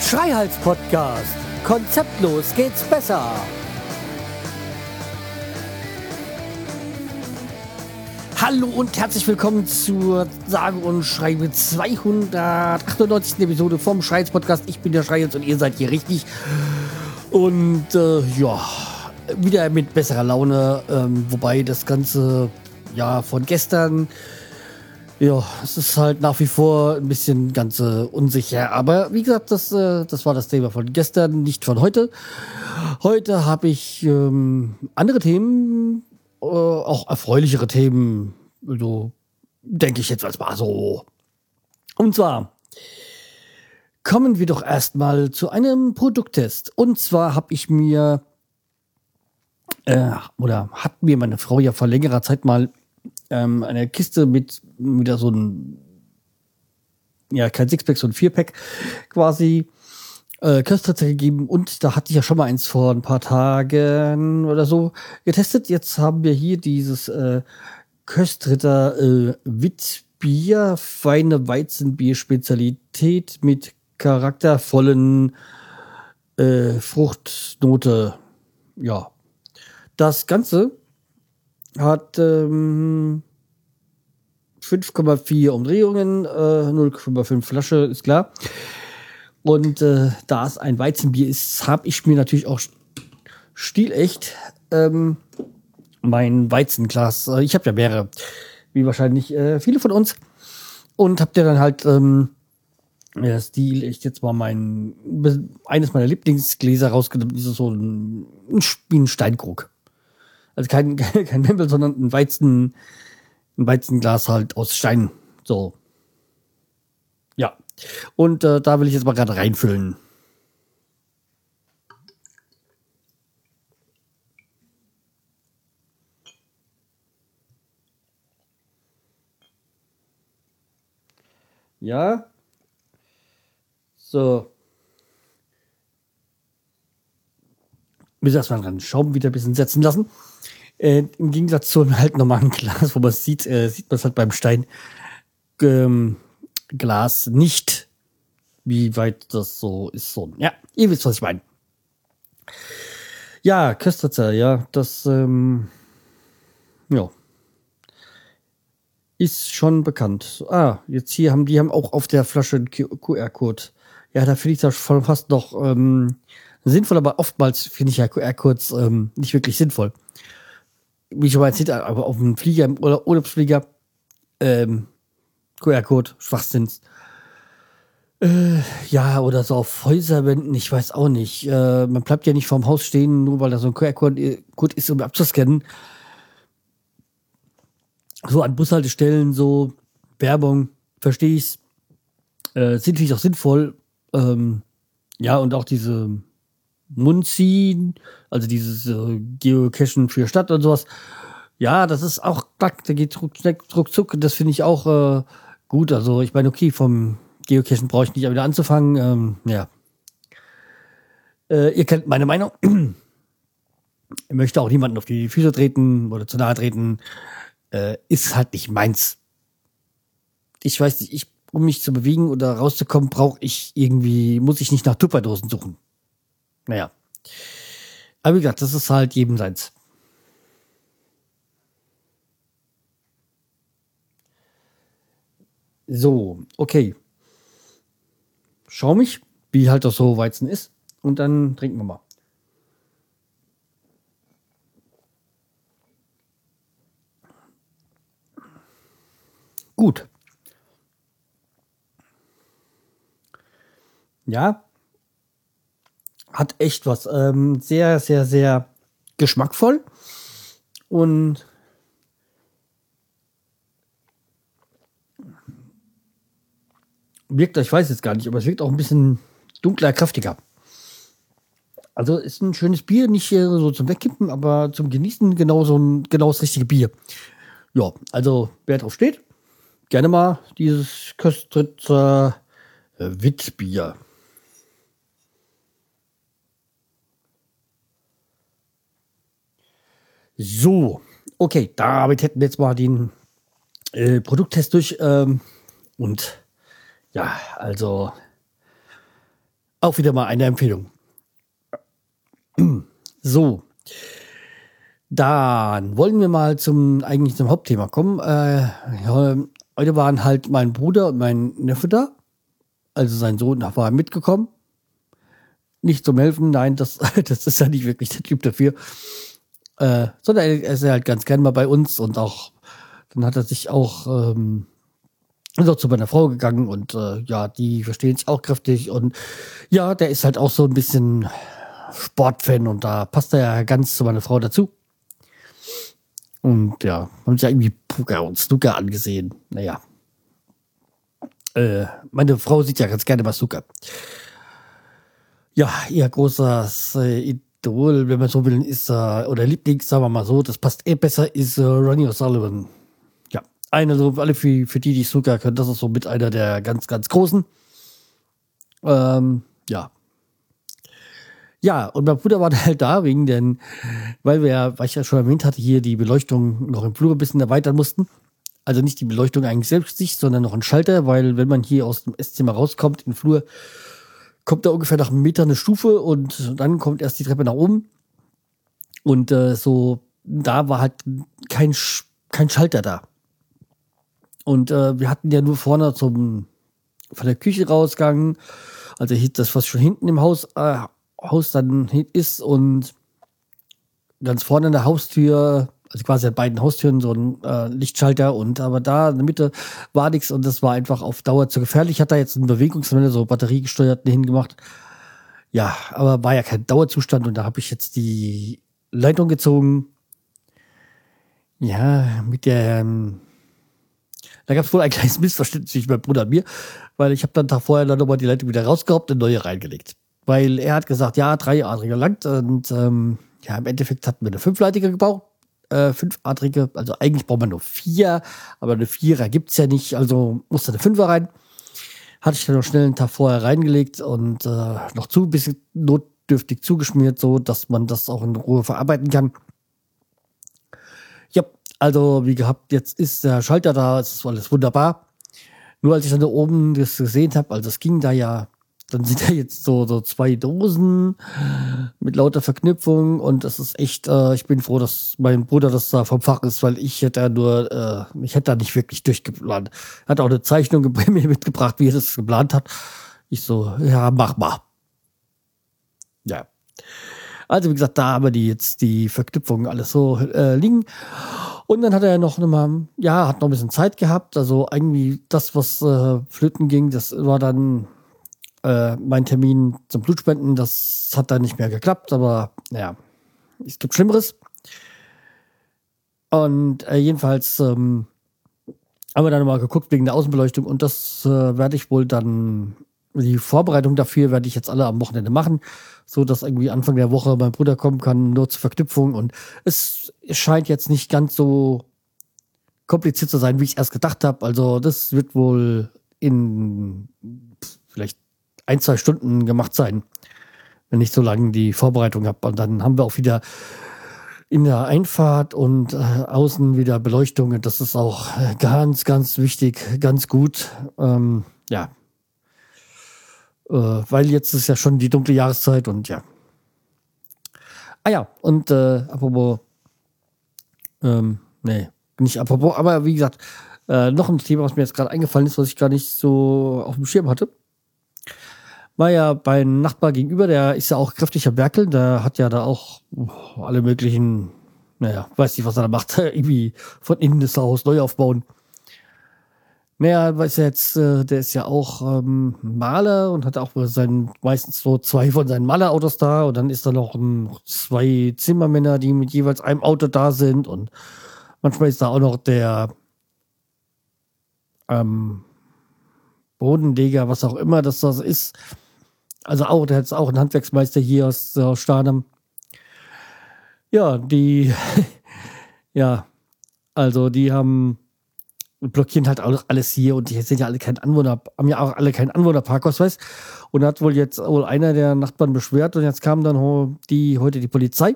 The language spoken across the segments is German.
Schreihals Podcast. Konzeptlos geht's besser. Hallo und herzlich willkommen zur sage und schreibe 298. Episode vom Schreihals Podcast. Ich bin der Schreihals und ihr seid hier richtig. Und äh, ja, wieder mit besserer Laune. Ähm, wobei das Ganze ja von gestern ja, es ist halt nach wie vor ein bisschen ganz äh, unsicher. Aber wie gesagt, das, äh, das war das Thema von gestern, nicht von heute. Heute habe ich ähm, andere Themen, äh, auch erfreulichere Themen. So denke ich jetzt als mal so. Und zwar kommen wir doch erstmal zu einem Produkttest. Und zwar habe ich mir äh, oder hat mir meine Frau ja vor längerer Zeit mal ähm, eine Kiste mit wieder so ein, ja, kein Sixpack, so ein Vierpack quasi äh, Köstritzer gegeben und da hatte ich ja schon mal eins vor ein paar Tagen oder so getestet. Jetzt haben wir hier dieses äh, Köstritter äh, Witbier, feine Weizenbier-Spezialität mit charaktervollen äh, Fruchtnote. Ja. Das Ganze hat ähm, 5,4 Umdrehungen, äh, 0,5 Flasche, ist klar. Und äh, da es ein Weizenbier ist, habe ich mir natürlich auch stilecht ähm, mein Weizenglas. Äh, ich habe ja mehrere, wie wahrscheinlich äh, viele von uns. Und habe dir dann halt ähm, ja, Stil echt jetzt mal mein eines meiner Lieblingsgläser rausgenommen. Das ist so ein, ein Steinkrug. Also kein, kein Wimpel, sondern ein Weizen, ein Weizenglas halt aus Stein. So. Ja. Und äh, da will ich jetzt mal gerade reinfüllen. Ja. So. Bis erstmal dran Schaum wieder ein bisschen setzen lassen. Äh, Im Gegensatz zu einem halt normalen Glas, wo man es sieht, äh, sieht man es halt beim Stein ähm, Glas nicht, wie weit das so ist. So, ja, ihr wisst, was ich meine. Ja, Köstritzer, ja, das, ähm, ja, ist schon bekannt. Ah, jetzt hier haben die haben auch auf der Flasche einen QR-Code. Ja, da finde ich das schon fast noch ähm, sinnvoll, aber oftmals finde ich ja QR-Codes ähm, nicht wirklich sinnvoll wie ich schon mal erzählt aber auf dem Flieger, im Urlaubsflieger, ähm, QR-Code, Schwachsinns. Äh, ja, oder so auf Häuserwänden, ich weiß auch nicht. Äh, man bleibt ja nicht vorm Haus stehen, nur weil da so ein QR-Code ist, um abzuscannen. So an Bushaltestellen, so Werbung, verstehe ich's. Äh, sind natürlich auch sinnvoll. Ähm, ja, und auch diese Munzi, also dieses äh, Geocachen für Stadt und sowas. Ja, das ist auch, klack, da geht ruckzuck, das finde ich auch äh, gut. Also ich meine, okay, vom Geocachen brauche ich nicht wieder anzufangen. Ähm, ja. Äh, ihr kennt meine Meinung. ich möchte auch niemanden auf die Füße treten oder zu nahe treten. Äh, ist halt nicht meins. Ich weiß nicht, ich, um mich zu bewegen oder rauszukommen, brauche ich irgendwie, muss ich nicht nach Tupperdosen suchen. Naja. Aber wie gesagt, das ist halt jedem seins. So, okay. Schau mich, wie halt das so Weizen ist. Und dann trinken wir mal. Gut. Ja, hat echt was. Ähm, sehr, sehr, sehr geschmackvoll. Und wirkt, ich weiß jetzt gar nicht, aber es wirkt auch ein bisschen dunkler, kräftiger. Also ist ein schönes Bier, nicht so zum Wegkippen, aber zum Genießen genau so ein genau das richtige Bier. Ja, also wer drauf steht, gerne mal dieses Köstritzer Witbier. So, Okay, damit hätten wir jetzt mal den äh, Produkttest durch. Ähm, und ja, also auch wieder mal eine Empfehlung. So, dann wollen wir mal zum eigentlich zum Hauptthema kommen. Äh, heute waren halt mein Bruder und mein Neffe da. Also sein Sohn war mitgekommen. Nicht zum Helfen, nein, das, das ist ja nicht wirklich der Typ dafür. Äh, sondern er ist halt ganz gern mal bei uns und auch, dann hat er sich auch, ähm, ist zu meiner Frau gegangen und äh, ja, die verstehen sich auch kräftig und ja, der ist halt auch so ein bisschen Sportfan und da passt er ja ganz zu meiner Frau dazu. Und ja, haben sich ja irgendwie Poker und Snooker angesehen. Naja. Äh, meine Frau sieht ja ganz gerne mal Snooker. Ja, ihr großes äh, Idol, wenn man so will, ist, äh, oder Lieblings, sagen wir mal so, das passt eh besser, ist äh, Ronnie O'Sullivan. Ja, einer so, alle für, für die, die Snooker können, das ist so mit einer der ganz, ganz großen. Ähm, ja, ja, und mein Bruder war halt da, wegen den, weil wir, weil ich ja schon erwähnt hatte, hier die Beleuchtung noch im Flur ein bisschen erweitern mussten. Also nicht die Beleuchtung eigentlich selbst sondern noch ein Schalter, weil wenn man hier aus dem Esszimmer rauskommt, in den Flur, kommt da ungefähr nach einem Meter eine Stufe und dann kommt erst die Treppe nach oben. Und äh, so, da war halt kein, kein Schalter da. Und äh, wir hatten ja nur vorne zum von der Küche rausgegangen, also das, was schon hinten im Haus äh, Haus dann ist und ganz vorne an der Haustür, also quasi an beiden Haustüren so ein äh, Lichtschalter und aber da in der Mitte war nichts und das war einfach auf Dauer zu gefährlich. Ich hatte da jetzt einen Bewegungsmelder, so batteriegesteuerten hingemacht. Ja, aber war ja kein Dauerzustand und da habe ich jetzt die Leitung gezogen. Ja, mit der ähm, da gab es wohl ein kleines Missverständnis zwischen meinem Bruder und mir, weil ich habe dann Tag vorher dann nochmal die Leitung wieder rausgehabt und neue reingelegt. Weil er hat gesagt, ja, dreiadrige langt. Und ähm, ja, im Endeffekt hatten wir eine fünfleitige gebaut. Äh, fünfadrige, also eigentlich braucht man nur vier, aber eine Vierer gibt's ja nicht, also musste eine Fünfer rein. Hatte ich dann noch schnell einen Tag vorher reingelegt und äh, noch zu bisschen notdürftig zugeschmiert, so dass man das auch in Ruhe verarbeiten kann. Ja, also wie gehabt, jetzt ist der Schalter da, es ist alles wunderbar. Nur als ich dann da oben das gesehen habe, also es ging da ja dann sind da jetzt so, so zwei Dosen mit lauter Verknüpfung und das ist echt, äh, ich bin froh, dass mein Bruder das da vom Fach ist, weil ich hätte da nur, äh, ich hätte da nicht wirklich durchgeplant. Hat auch eine Zeichnung mir mitgebracht, wie er das geplant hat. Ich so, ja, mach mal. Ja. Also wie gesagt, da haben wir die jetzt die Verknüpfungen alles so äh, liegen. Und dann hat er noch mal, ja, hat noch ein bisschen Zeit gehabt. Also irgendwie das, was äh, flöten ging, das war dann äh, mein Termin zum Blutspenden, das hat dann nicht mehr geklappt, aber naja, es gibt Schlimmeres. Und äh, jedenfalls ähm, haben wir dann mal geguckt wegen der Außenbeleuchtung und das äh, werde ich wohl dann, die Vorbereitung dafür werde ich jetzt alle am Wochenende machen, so dass irgendwie Anfang der Woche mein Bruder kommen kann, nur zur Verknüpfung und es scheint jetzt nicht ganz so kompliziert zu sein, wie ich erst gedacht habe. Also das wird wohl in vielleicht ein, zwei Stunden gemacht sein, wenn ich so lange die Vorbereitung habe. Und dann haben wir auch wieder in der Einfahrt und äh, außen wieder Beleuchtung. Das ist auch ganz, ganz wichtig, ganz gut. Ähm, ja. Äh, weil jetzt ist ja schon die dunkle Jahreszeit und ja. Ah ja, und äh, apropos, ähm, nee, nicht apropos, aber wie gesagt, äh, noch ein Thema, was mir jetzt gerade eingefallen ist, was ich gar nicht so auf dem Schirm hatte war ja beim Nachbar gegenüber, der ist ja auch kräftiger Berkel, der hat ja da auch oh, alle möglichen, naja, weiß nicht, was er da macht, irgendwie von innen das Haus neu aufbauen. Naja, weiß jetzt, äh, der ist ja auch ähm, Maler und hat auch sein, meistens so zwei von seinen Malerautos da und dann ist da noch ein, zwei Zimmermänner, die mit jeweils einem Auto da sind und manchmal ist da auch noch der ähm, Bodenleger, was auch immer das, ist, also auch, der hat auch einen Handwerksmeister hier aus, aus Stadem. Ja, die, ja, also die haben blockieren halt auch alles hier und die sind ja alle kein Anwohner, haben ja auch alle keinen Anwohnerparkausweis. Und hat wohl jetzt wohl einer der Nachbarn beschwert und jetzt kam dann die heute die Polizei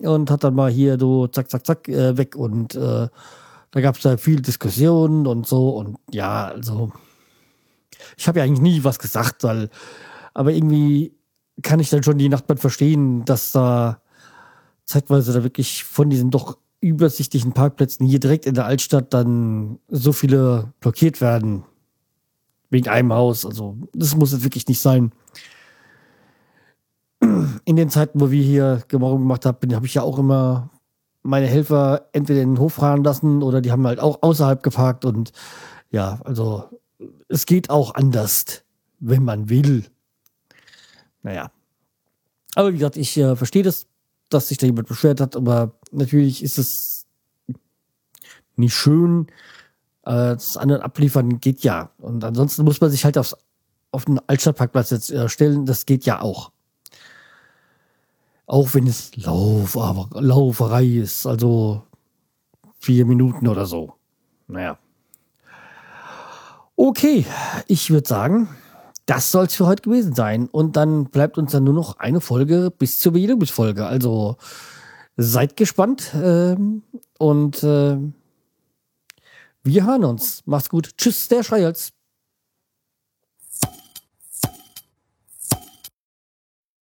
und hat dann mal hier so zack, zack, zack äh, weg und äh, da gab es da viel Diskussionen und so und ja, also ich habe ja eigentlich nie was gesagt, weil, aber irgendwie kann ich dann schon die Nachbarn verstehen, dass da zeitweise da wirklich von diesen doch übersichtlichen Parkplätzen hier direkt in der Altstadt dann so viele blockiert werden. Wegen einem Haus. Also, das muss jetzt wirklich nicht sein. In den Zeiten, wo wir hier Gemorgen gemacht haben, habe ich ja auch immer meine Helfer entweder in den Hof fahren lassen oder die haben halt auch außerhalb geparkt und ja, also es geht auch anders, wenn man will. Naja. Aber wie gesagt, ich äh, verstehe das, dass sich da jemand beschwert hat, aber natürlich ist es nicht schön. Äh, das anderen abliefern geht ja. Und ansonsten muss man sich halt aufs, auf den Altstadtparkplatz jetzt äh, stellen. Das geht ja auch. Auch wenn es Lauf, aber Lauferei ist, also vier Minuten oder so. Naja. Okay, ich würde sagen, das soll es für heute gewesen sein. Und dann bleibt uns dann nur noch eine Folge bis zur Bejedigungsfolge. Also seid gespannt ähm, und äh, wir hören uns. Macht's gut. Tschüss, der Schreihals.